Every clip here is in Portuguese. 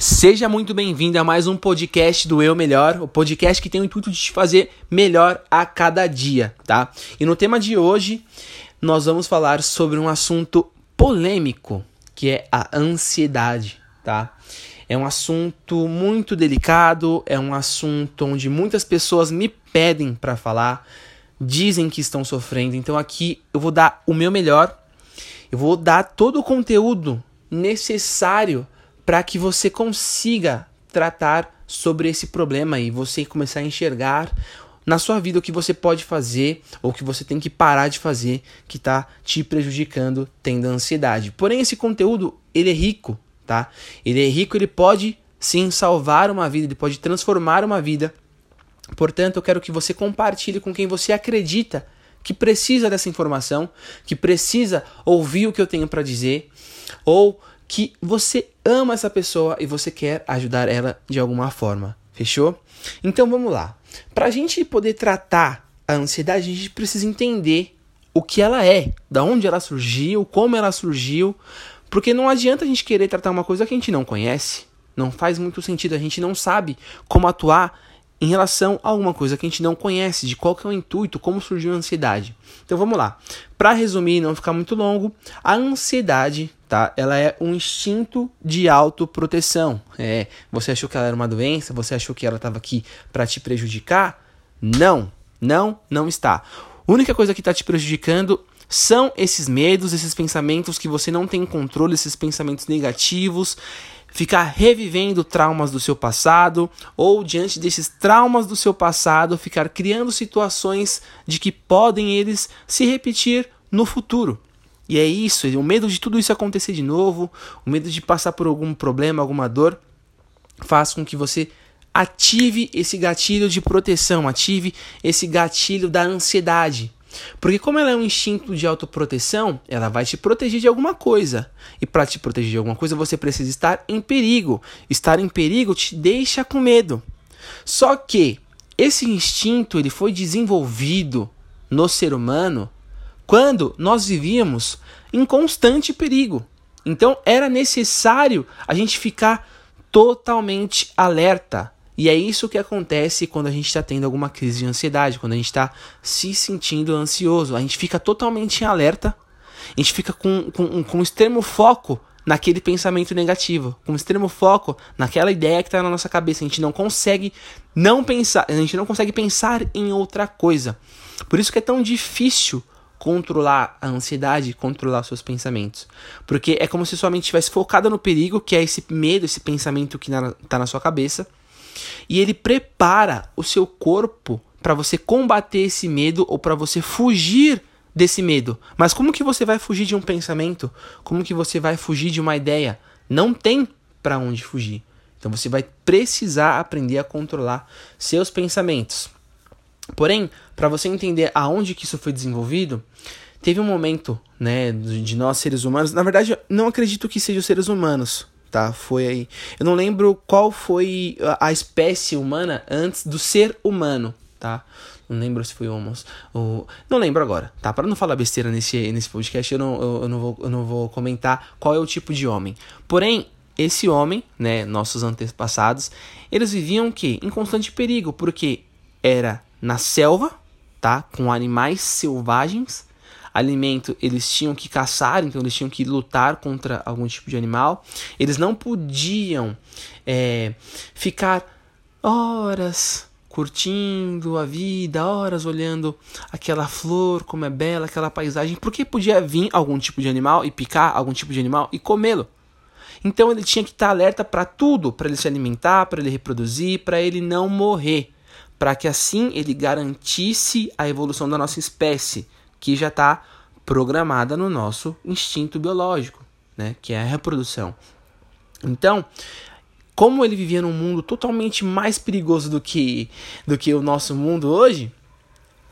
Seja muito bem-vindo a mais um podcast do Eu Melhor, o podcast que tem o intuito de te fazer melhor a cada dia, tá? E no tema de hoje, nós vamos falar sobre um assunto polêmico, que é a ansiedade, tá? É um assunto muito delicado, é um assunto onde muitas pessoas me pedem para falar, dizem que estão sofrendo. Então aqui eu vou dar o meu melhor, eu vou dar todo o conteúdo necessário para que você consiga tratar sobre esse problema e você começar a enxergar na sua vida o que você pode fazer ou que você tem que parar de fazer que está te prejudicando tendo ansiedade. Porém, esse conteúdo ele é rico, tá? Ele é rico, ele pode sim salvar uma vida, ele pode transformar uma vida. Portanto, eu quero que você compartilhe com quem você acredita que precisa dessa informação, que precisa ouvir o que eu tenho para dizer, ou que você ama essa pessoa e você quer ajudar ela de alguma forma. Fechou? Então vamos lá. Para a gente poder tratar a ansiedade, a gente precisa entender o que ela é, da onde ela surgiu, como ela surgiu, porque não adianta a gente querer tratar uma coisa que a gente não conhece. Não faz muito sentido, a gente não sabe como atuar em relação a alguma coisa que a gente não conhece, de qual que é o intuito, como surgiu a ansiedade. Então vamos lá. Para resumir e não ficar muito longo, a ansiedade, tá? Ela é um instinto de autoproteção. É, você achou que ela era uma doença? Você achou que ela estava aqui para te prejudicar? Não, não, não está. A única coisa que está te prejudicando são esses medos, esses pensamentos que você não tem controle, esses pensamentos negativos, ficar revivendo traumas do seu passado ou diante desses traumas do seu passado ficar criando situações de que podem eles se repetir no futuro. E é isso, o medo de tudo isso acontecer de novo, o medo de passar por algum problema, alguma dor, faz com que você ative esse gatilho de proteção, ative esse gatilho da ansiedade. Porque como ela é um instinto de autoproteção, ela vai te proteger de alguma coisa. E para te proteger de alguma coisa, você precisa estar em perigo. Estar em perigo te deixa com medo. Só que esse instinto ele foi desenvolvido no ser humano quando nós vivíamos em constante perigo. Então era necessário a gente ficar totalmente alerta, e é isso que acontece quando a gente está tendo alguma crise de ansiedade, quando a gente está se sentindo ansioso. A gente fica totalmente em alerta, a gente fica com, com, com extremo foco naquele pensamento negativo, com extremo foco naquela ideia que está na nossa cabeça. A gente não consegue não pensar, a gente não consegue pensar em outra coisa. Por isso que é tão difícil controlar a ansiedade, controlar seus pensamentos. Porque é como se sua mente estivesse focada no perigo, que é esse medo, esse pensamento que está na sua cabeça e ele prepara o seu corpo para você combater esse medo ou para você fugir desse medo. Mas como que você vai fugir de um pensamento? Como que você vai fugir de uma ideia? Não tem para onde fugir. Então você vai precisar aprender a controlar seus pensamentos. Porém, para você entender aonde que isso foi desenvolvido, teve um momento, né, de nós seres humanos, na verdade, não acredito que sejam seres humanos, tá? Foi aí. Eu não lembro qual foi a, espécie humana antes do ser humano, tá? Não lembro se foi homos. Ou... Não lembro agora, tá? Para não falar besteira nesse, nesse podcast, eu não, eu, eu, não vou, eu não vou comentar qual é o tipo de homem. Porém, esse homem, né, nossos antepassados, eles viviam o quê? Em constante perigo, porque era na selva, tá? Com animais selvagens alimento, eles tinham que caçar, então eles tinham que lutar contra algum tipo de animal. Eles não podiam é, ficar horas curtindo a vida, horas olhando aquela flor, como é bela, aquela paisagem, porque podia vir algum tipo de animal e picar algum tipo de animal e comê-lo. Então ele tinha que estar alerta para tudo, para ele se alimentar, para ele reproduzir, para ele não morrer, para que assim ele garantisse a evolução da nossa espécie que já está programada no nosso instinto biológico, né, que é a reprodução. Então, como ele vivia num mundo totalmente mais perigoso do que do que o nosso mundo hoje,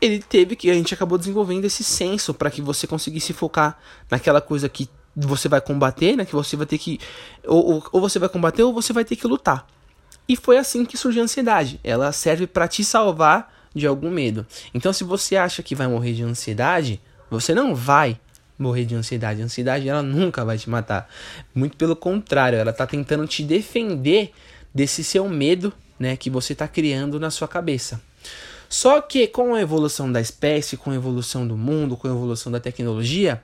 ele teve que a gente acabou desenvolvendo esse senso para que você conseguisse focar naquela coisa que você vai combater, né, que você vai ter que ou, ou, você vai combater ou você vai ter que lutar. E foi assim que surgiu a ansiedade. Ela serve para te salvar de algum medo. Então, se você acha que vai morrer de ansiedade, você não vai morrer de ansiedade. A ansiedade ela nunca vai te matar. Muito pelo contrário, ela está tentando te defender desse seu medo, né, que você está criando na sua cabeça. Só que com a evolução da espécie, com a evolução do mundo, com a evolução da tecnologia,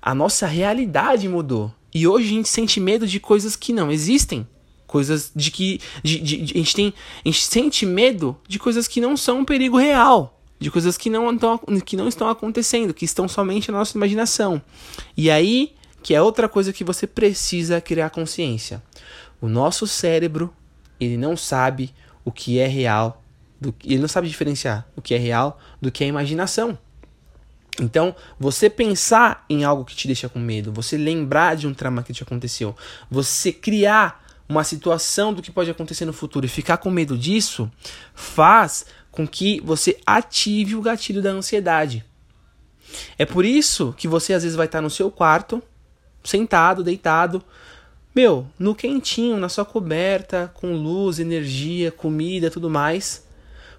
a nossa realidade mudou. E hoje a gente sente medo de coisas que não existem. Coisas de que. De, de, de, a, gente tem, a gente sente medo de coisas que não são um perigo real. De coisas que não, estão, que não estão acontecendo, que estão somente na nossa imaginação. E aí, que é outra coisa que você precisa criar consciência. O nosso cérebro, ele não sabe o que é real, do, ele não sabe diferenciar o que é real do que é imaginação. Então, você pensar em algo que te deixa com medo, você lembrar de um trauma que te aconteceu, você criar uma situação do que pode acontecer no futuro e ficar com medo disso, faz com que você ative o gatilho da ansiedade. É por isso que você às vezes vai estar no seu quarto, sentado, deitado, meu, no quentinho, na sua coberta, com luz, energia, comida, tudo mais.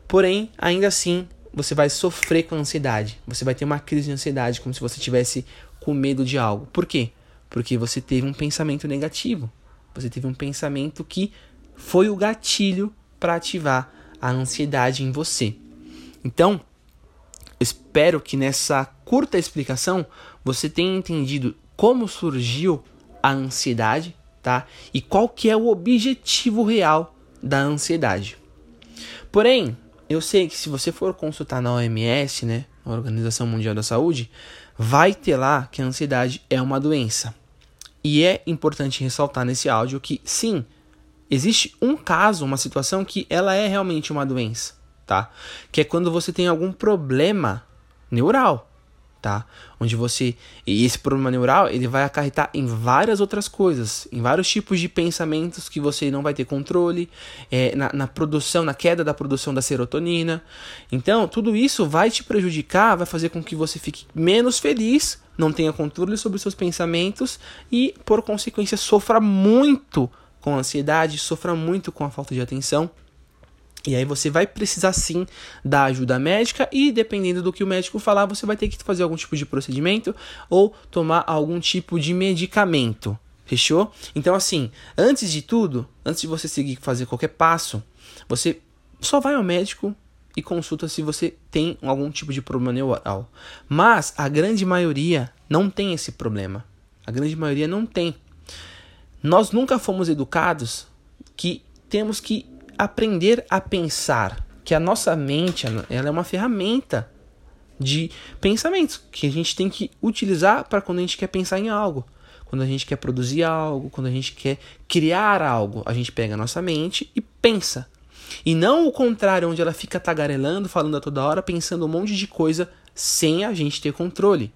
Porém, ainda assim, você vai sofrer com ansiedade. Você vai ter uma crise de ansiedade, como se você tivesse com medo de algo. Por quê? Porque você teve um pensamento negativo. Você teve um pensamento que foi o gatilho para ativar a ansiedade em você. Então, espero que nessa curta explicação você tenha entendido como surgiu a ansiedade, tá? E qual que é o objetivo real da ansiedade. Porém, eu sei que se você for consultar na OMS, né, a Organização Mundial da Saúde, vai ter lá que a ansiedade é uma doença. E é importante ressaltar nesse áudio que sim, existe um caso, uma situação que ela é realmente uma doença, tá? Que é quando você tem algum problema neural tá? Onde você e esse problema neural ele vai acarretar em várias outras coisas, em vários tipos de pensamentos que você não vai ter controle, é, na, na produção, na queda da produção da serotonina. Então tudo isso vai te prejudicar, vai fazer com que você fique menos feliz, não tenha controle sobre os seus pensamentos e por consequência sofra muito com a ansiedade, sofra muito com a falta de atenção. E aí você vai precisar sim da ajuda médica e dependendo do que o médico falar, você vai ter que fazer algum tipo de procedimento ou tomar algum tipo de medicamento. Fechou? Então assim, antes de tudo, antes de você seguir fazer qualquer passo, você só vai ao médico e consulta se você tem algum tipo de problema neural. Mas a grande maioria não tem esse problema. A grande maioria não tem. Nós nunca fomos educados que temos que aprender a pensar, que a nossa mente ela é uma ferramenta de pensamentos que a gente tem que utilizar para quando a gente quer pensar em algo. Quando a gente quer produzir algo, quando a gente quer criar algo, a gente pega a nossa mente e pensa. E não o contrário, onde ela fica tagarelando, falando a toda hora, pensando um monte de coisa sem a gente ter controle.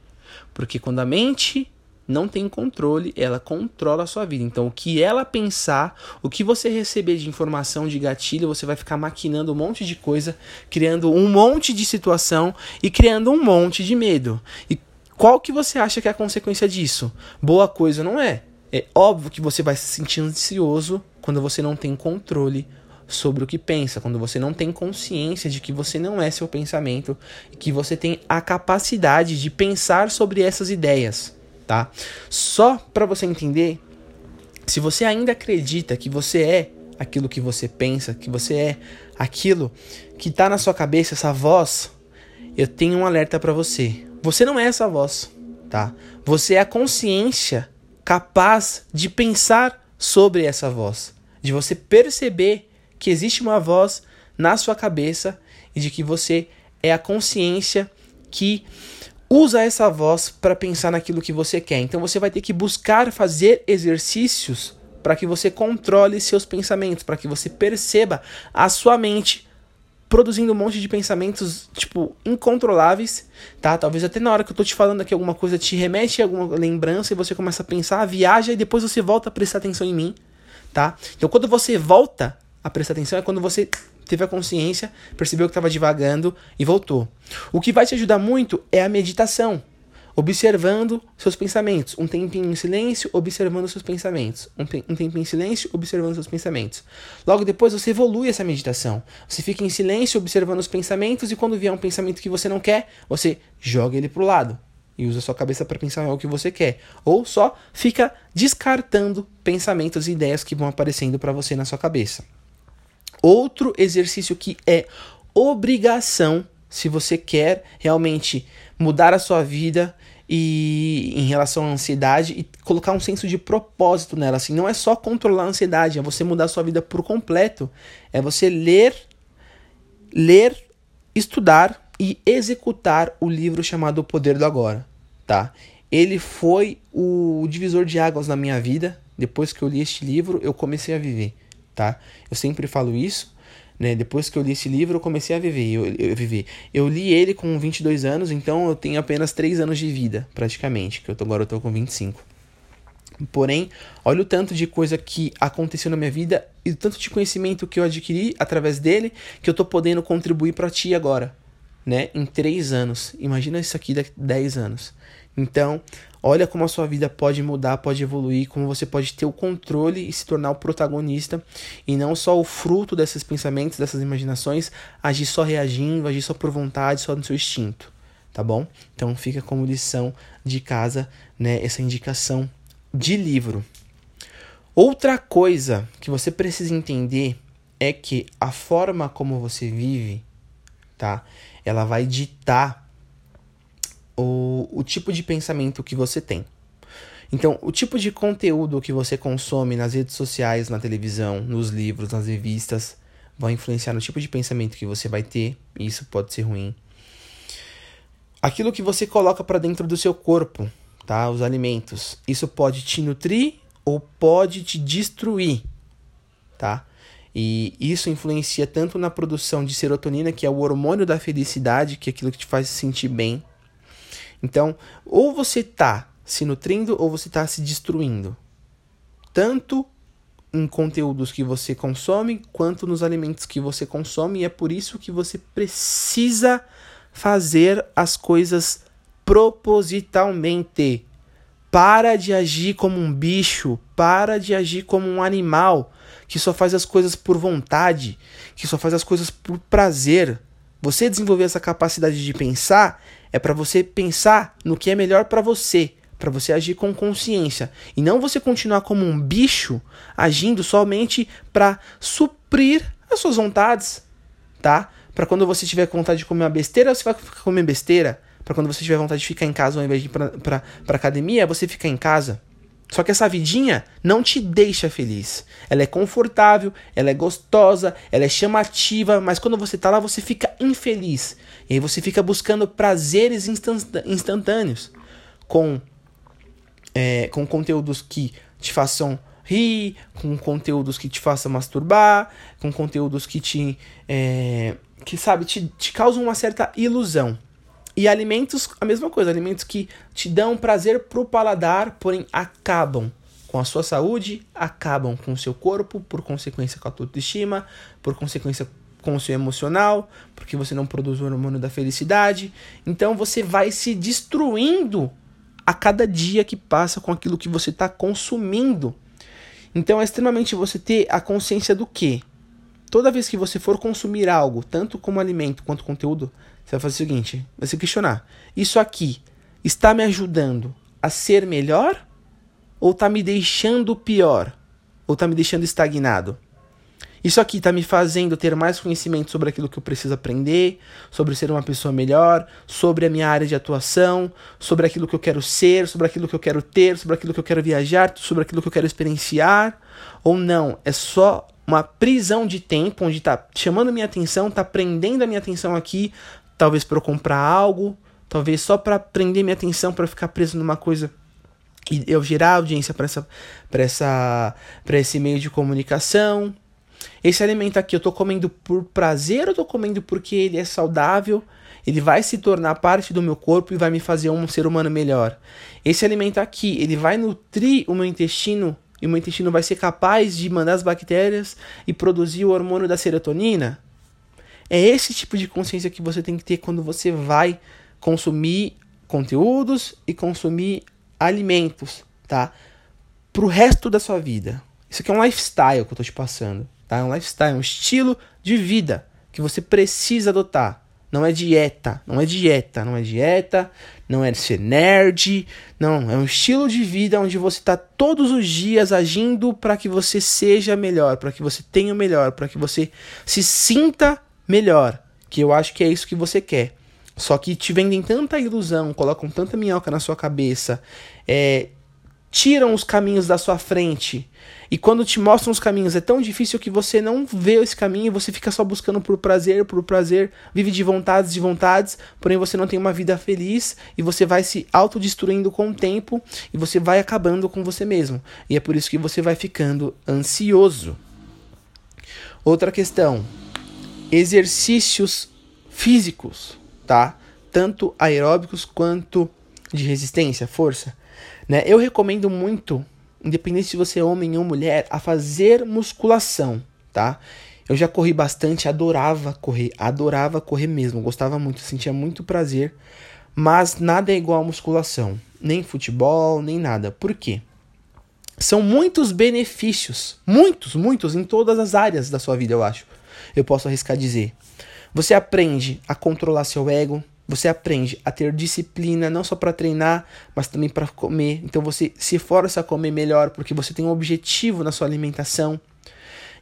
Porque quando a mente não tem controle, ela controla a sua vida. Então, o que ela pensar, o que você receber de informação de gatilho, você vai ficar maquinando um monte de coisa, criando um monte de situação e criando um monte de medo. E qual que você acha que é a consequência disso? Boa coisa não é. É óbvio que você vai se sentir ansioso quando você não tem controle sobre o que pensa, quando você não tem consciência de que você não é seu pensamento e que você tem a capacidade de pensar sobre essas ideias tá? Só para você entender, se você ainda acredita que você é aquilo que você pensa, que você é aquilo que tá na sua cabeça, essa voz, eu tenho um alerta para você. Você não é essa voz, tá? Você é a consciência capaz de pensar sobre essa voz, de você perceber que existe uma voz na sua cabeça e de que você é a consciência que usa essa voz para pensar naquilo que você quer. Então você vai ter que buscar fazer exercícios para que você controle seus pensamentos, para que você perceba a sua mente produzindo um monte de pensamentos, tipo, incontroláveis, tá? Talvez até na hora que eu tô te falando aqui alguma coisa te remete a alguma lembrança e você começa a pensar, viaja e depois você volta a prestar atenção em mim, tá? Então quando você volta a prestar atenção é quando você teve a consciência, percebeu que estava divagando e voltou. O que vai te ajudar muito é a meditação, observando seus pensamentos. Um tempinho em silêncio, observando seus pensamentos. Um, um tempinho em silêncio, observando seus pensamentos. Logo depois você evolui essa meditação. Você fica em silêncio, observando os pensamentos, e quando vier um pensamento que você não quer, você joga ele para o lado. e usa sua cabeça para pensar o que você quer, ou só fica descartando pensamentos e ideias que vão aparecendo para você na sua cabeça. Outro exercício que é obrigação, se você quer realmente mudar a sua vida e em relação à ansiedade e colocar um senso de propósito nela, assim, não é só controlar a ansiedade, é você mudar a sua vida por completo, é você ler ler, estudar e executar o livro chamado O Poder do Agora, tá? Ele foi o divisor de águas na minha vida. Depois que eu li este livro, eu comecei a viver, tá? Eu sempre falo isso, né? Depois que eu li esse livro, eu comecei a viver. Eu, eu, eu li ele com 22 anos, então eu tenho apenas 3 anos de vida, praticamente, que eu tô, agora eu tô com 25. Porém, olha o tanto de coisa que aconteceu na minha vida e o tanto de conhecimento que eu adquiri através dele que eu tô podendo contribuir para ti agora, né? Em três anos. Imagina isso aqui daqui 10 anos. Então, olha como a sua vida pode mudar, pode evoluir, como você pode ter o controle e se tornar o protagonista e não só o fruto desses pensamentos, dessas imaginações, agir só reagindo, agir só por vontade, só no seu instinto, tá bom? Então, fica como lição de casa, né, essa indicação de livro. Outra coisa que você precisa entender é que a forma como você vive, tá? Ela vai ditar o, o tipo de pensamento que você tem. Então, o tipo de conteúdo que você consome nas redes sociais, na televisão, nos livros, nas revistas, vai influenciar no tipo de pensamento que você vai ter, e isso pode ser ruim. Aquilo que você coloca para dentro do seu corpo, tá? Os alimentos. Isso pode te nutrir ou pode te destruir, tá? E isso influencia tanto na produção de serotonina, que é o hormônio da felicidade, que é aquilo que te faz se sentir bem. Então, ou você tá se nutrindo ou você tá se destruindo. Tanto em conteúdos que você consome, quanto nos alimentos que você consome, e é por isso que você precisa fazer as coisas propositalmente. Para de agir como um bicho, para de agir como um animal que só faz as coisas por vontade, que só faz as coisas por prazer. Você desenvolver essa capacidade de pensar é para você pensar no que é melhor para você, para você agir com consciência e não você continuar como um bicho agindo somente para suprir as suas vontades, tá? Para quando você tiver vontade de comer uma besteira, você vai comer besteira para quando você tiver vontade de ficar em casa ao invés de ir pra academia, você ficar em casa. Só que essa vidinha não te deixa feliz. Ela é confortável, ela é gostosa, ela é chamativa, mas quando você tá lá você fica infeliz. E aí você fica buscando prazeres instantâneos com, é, com conteúdos que te façam rir, com conteúdos que te façam masturbar, com conteúdos que te. É, que sabe, te, te causam uma certa ilusão. E alimentos, a mesma coisa, alimentos que te dão prazer pro paladar, porém acabam com a sua saúde, acabam com o seu corpo, por consequência com a tua autoestima, por consequência com o seu emocional, porque você não produz o hormônio da felicidade. Então você vai se destruindo a cada dia que passa com aquilo que você está consumindo. Então é extremamente você ter a consciência do que toda vez que você for consumir algo, tanto como alimento quanto conteúdo, você vai fazer o seguinte: vai se questionar. Isso aqui está me ajudando a ser melhor? Ou está me deixando pior? Ou está me deixando estagnado? Isso aqui está me fazendo ter mais conhecimento sobre aquilo que eu preciso aprender, sobre ser uma pessoa melhor, sobre a minha área de atuação, sobre aquilo que eu quero ser, sobre aquilo que eu quero ter, sobre aquilo que eu quero viajar, sobre aquilo que eu quero experienciar? Ou não? É só uma prisão de tempo onde está chamando minha atenção, está prendendo a minha atenção aqui, talvez para eu comprar algo, talvez só para prender minha atenção para ficar preso numa coisa e eu gerar audiência para essa para essa para esse meio de comunicação. Esse alimento aqui eu tô comendo por prazer ou tô comendo porque ele é saudável? Ele vai se tornar parte do meu corpo e vai me fazer um ser humano melhor. Esse alimento aqui, ele vai nutrir o meu intestino e o meu intestino vai ser capaz de mandar as bactérias e produzir o hormônio da serotonina? É esse tipo de consciência que você tem que ter quando você vai consumir conteúdos e consumir alimentos, tá? Pro resto da sua vida. Isso aqui é um lifestyle que eu tô te passando, tá? É um lifestyle, um estilo de vida que você precisa adotar. Não é dieta, não é dieta, não é dieta, não é ser nerd, não, é um estilo de vida onde você está todos os dias agindo para que você seja melhor, para que você tenha o melhor, para que você se sinta melhor, que eu acho que é isso que você quer. Só que te vendem tanta ilusão, colocam tanta minhoca na sua cabeça, é, tiram os caminhos da sua frente. E quando te mostram os caminhos, é tão difícil que você não vê esse caminho e você fica só buscando por prazer, por prazer, vive de vontades, de vontades, porém você não tem uma vida feliz e você vai se autodestruindo com o tempo e você vai acabando com você mesmo. E é por isso que você vai ficando ansioso. Outra questão: exercícios físicos, tá? Tanto aeróbicos quanto de resistência, força. Né? Eu recomendo muito, independente se você é homem ou mulher, a fazer musculação, tá? Eu já corri bastante, adorava correr, adorava correr mesmo, gostava muito, sentia muito prazer, mas nada é igual a musculação, nem futebol, nem nada. Por quê? São muitos benefícios, muitos, muitos em todas as áreas da sua vida, eu acho. Eu posso arriscar dizer. Você aprende a controlar seu ego, você aprende a ter disciplina não só para treinar, mas também para comer. Então você se força a comer melhor porque você tem um objetivo na sua alimentação.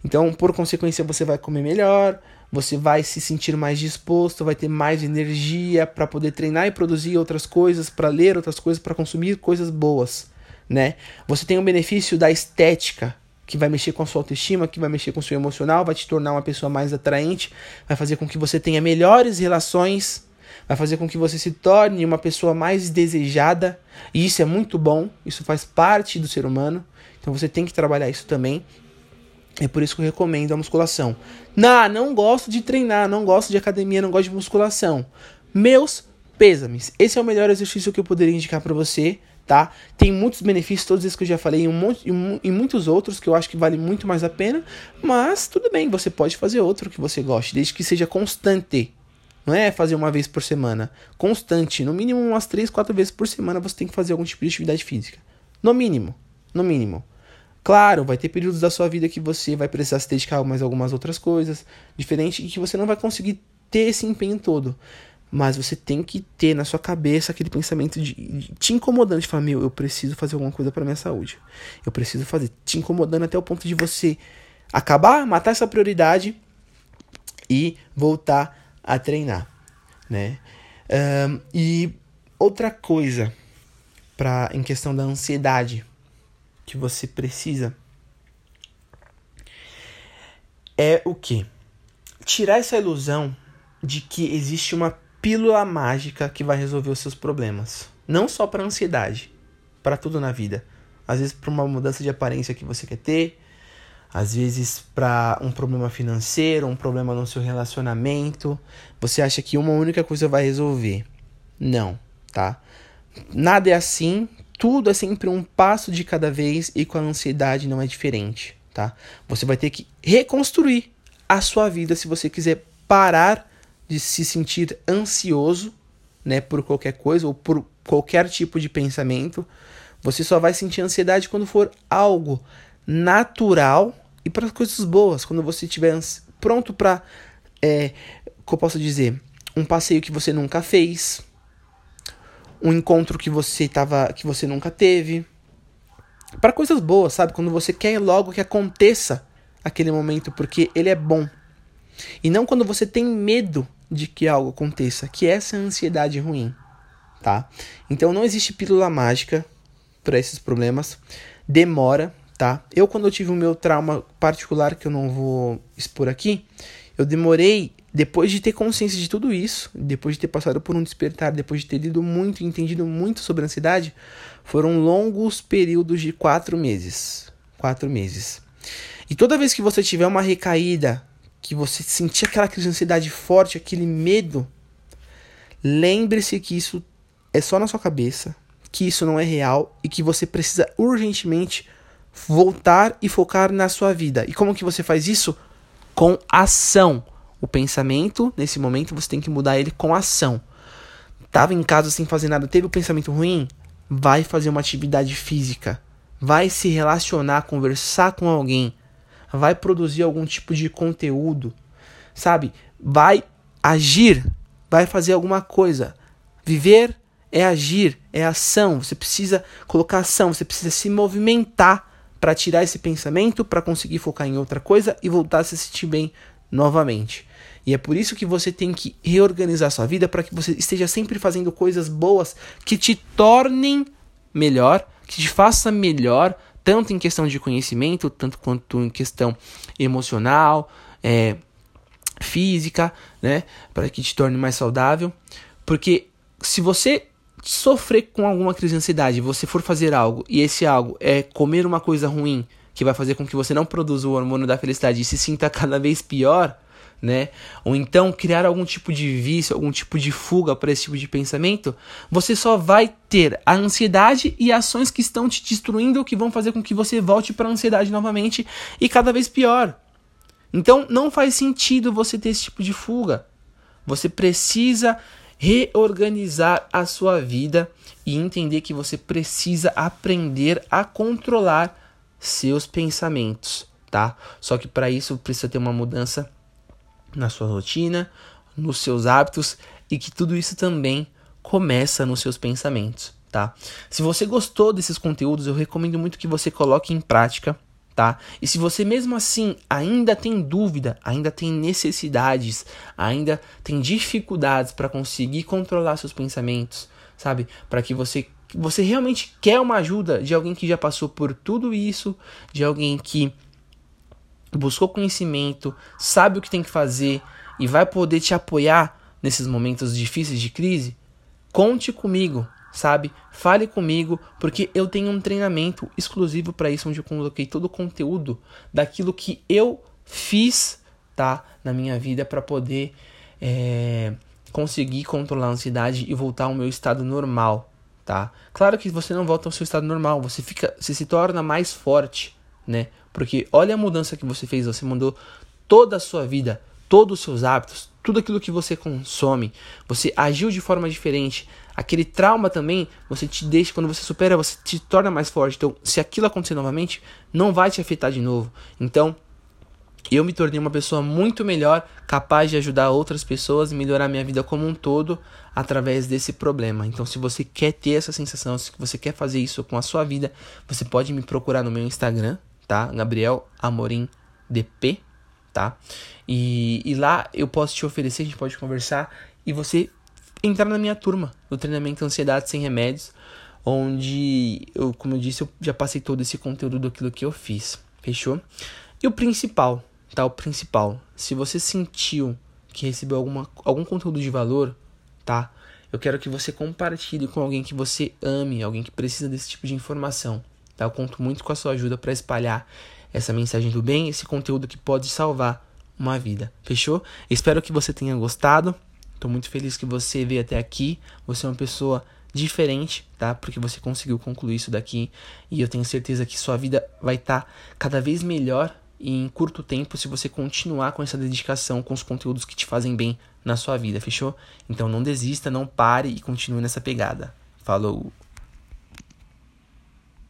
Então, por consequência, você vai comer melhor, você vai se sentir mais disposto, vai ter mais energia para poder treinar e produzir outras coisas, para ler outras coisas, para consumir coisas boas, né? Você tem o benefício da estética, que vai mexer com a sua autoestima, que vai mexer com o seu emocional, vai te tornar uma pessoa mais atraente, vai fazer com que você tenha melhores relações vai fazer com que você se torne uma pessoa mais desejada, e isso é muito bom, isso faz parte do ser humano, então você tem que trabalhar isso também. É por isso que eu recomendo a musculação. Não, não gosto de treinar, não gosto de academia, não gosto de musculação. Meus pêsames. Esse é o melhor exercício que eu poderia indicar para você, tá? Tem muitos benefícios, todos esses que eu já falei, e, um monte, e, muitos outros que eu acho que vale muito mais a pena, mas tudo bem, você pode fazer outro que você goste, desde que seja constante, não é fazer uma vez por semana. Constante. No mínimo umas 3, 4 vezes por semana você tem que fazer algum tipo de atividade física. No mínimo. No mínimo. Claro, vai ter períodos da sua vida que você vai precisar se dedicar a mais algumas outras coisas, diferente e que você não vai conseguir ter esse empenho todo. Mas você tem que ter na sua cabeça aquele pensamento de, de te incomodando, de falar, meu, eu preciso fazer alguma coisa para minha saúde. Eu preciso fazer, te incomodando até o ponto de você acabar, matar essa prioridade e voltar a treinar, né? Um, e outra coisa para em questão da ansiedade que você precisa é o que? Tirar essa ilusão de que existe uma pílula mágica que vai resolver os seus problemas. Não só para ansiedade, para tudo na vida. Às vezes para uma mudança de aparência que você quer ter, às vezes para um problema financeiro, um problema no seu relacionamento, você acha que uma única coisa vai resolver. Não, tá? Nada é assim, tudo é sempre um passo de cada vez e com a ansiedade não é diferente, tá? Você vai ter que reconstruir a sua vida se você quiser parar de se sentir ansioso, né, por qualquer coisa ou por qualquer tipo de pensamento. Você só vai sentir ansiedade quando for algo natural e para coisas boas, quando você estiver pronto para, é, que eu posso dizer, um passeio que você nunca fez, um encontro que você tava, que você nunca teve, para coisas boas, sabe? Quando você quer logo que aconteça aquele momento, porque ele é bom. E não quando você tem medo de que algo aconteça, que essa é a ansiedade ruim, tá? Então não existe pílula mágica para esses problemas. Demora, tá? Eu quando eu tive o meu trauma particular que eu não vou expor aqui, eu demorei depois de ter consciência de tudo isso, depois de ter passado por um despertar, depois de ter lido muito e entendido muito sobre ansiedade, foram longos períodos de quatro meses. Quatro meses. E toda vez que você tiver uma recaída, que você sentir aquela crise de ansiedade forte, aquele medo, lembre-se que isso é só na sua cabeça, que isso não é real e que você precisa urgentemente voltar e focar na sua vida. E como que você faz isso? Com ação. O pensamento, nesse momento, você tem que mudar ele com ação. Tava em casa sem fazer nada, teve o um pensamento ruim? Vai fazer uma atividade física. Vai se relacionar, conversar com alguém. Vai produzir algum tipo de conteúdo. Sabe? Vai agir. vai fazer alguma coisa. Viver é agir, é ação. Você precisa colocar ação, você precisa se movimentar para tirar esse pensamento, para conseguir focar em outra coisa e voltar a se sentir bem novamente. E é por isso que você tem que reorganizar sua vida para que você esteja sempre fazendo coisas boas que te tornem melhor, que te faça melhor, tanto em questão de conhecimento, tanto quanto em questão emocional, é, física, né, para que te torne mais saudável, porque se você sofrer com alguma crise de ansiedade, você for fazer algo e esse algo é comer uma coisa ruim que vai fazer com que você não produza o hormônio da felicidade e se sinta cada vez pior, né? Ou então criar algum tipo de vício, algum tipo de fuga para esse tipo de pensamento, você só vai ter a ansiedade e ações que estão te destruindo que vão fazer com que você volte para a ansiedade novamente e cada vez pior. Então não faz sentido você ter esse tipo de fuga. Você precisa reorganizar a sua vida e entender que você precisa aprender a controlar seus pensamentos, tá? Só que para isso precisa ter uma mudança na sua rotina, nos seus hábitos e que tudo isso também começa nos seus pensamentos, tá? Se você gostou desses conteúdos, eu recomendo muito que você coloque em prática, tá? E se você mesmo assim ainda tem dúvida, ainda tem necessidades, ainda tem dificuldades para conseguir controlar seus pensamentos, sabe? Para que você você realmente quer uma ajuda de alguém que já passou por tudo isso, de alguém que buscou conhecimento, sabe o que tem que fazer e vai poder te apoiar nesses momentos difíceis de crise, conte comigo, sabe? Fale comigo, porque eu tenho um treinamento exclusivo para isso, onde eu coloquei todo o conteúdo daquilo que eu fiz, tá? Na minha vida para poder é, conseguir controlar a ansiedade e voltar ao meu estado normal, tá? Claro que você não volta ao seu estado normal, você fica, você se torna mais forte, né? Porque olha a mudança que você fez, você mudou toda a sua vida, todos os seus hábitos, tudo aquilo que você consome, você agiu de forma diferente. Aquele trauma também, você te deixa, quando você supera, você te torna mais forte. Então, se aquilo acontecer novamente, não vai te afetar de novo. Então, eu me tornei uma pessoa muito melhor, capaz de ajudar outras pessoas e melhorar minha vida como um todo através desse problema. Então, se você quer ter essa sensação, se você quer fazer isso com a sua vida, você pode me procurar no meu Instagram, tá? Gabriel Amorim DP, tá? E, e lá eu posso te oferecer, a gente pode conversar e você entrar na minha turma do treinamento Ansiedade Sem Remédios, onde eu, como eu disse, eu já passei todo esse conteúdo daquilo que eu fiz, fechou? E o principal, tá? O principal, se você sentiu que recebeu alguma, algum conteúdo de valor, tá? Eu quero que você compartilhe com alguém que você ame, alguém que precisa desse tipo de informação. Tá? Eu conto muito com a sua ajuda para espalhar essa mensagem do bem, esse conteúdo que pode salvar uma vida. Fechou? Espero que você tenha gostado. Estou muito feliz que você veio até aqui. Você é uma pessoa diferente, tá? Porque você conseguiu concluir isso daqui e eu tenho certeza que sua vida vai estar tá cada vez melhor e em curto tempo se você continuar com essa dedicação com os conteúdos que te fazem bem na sua vida, fechou? Então não desista, não pare e continue nessa pegada. Falou.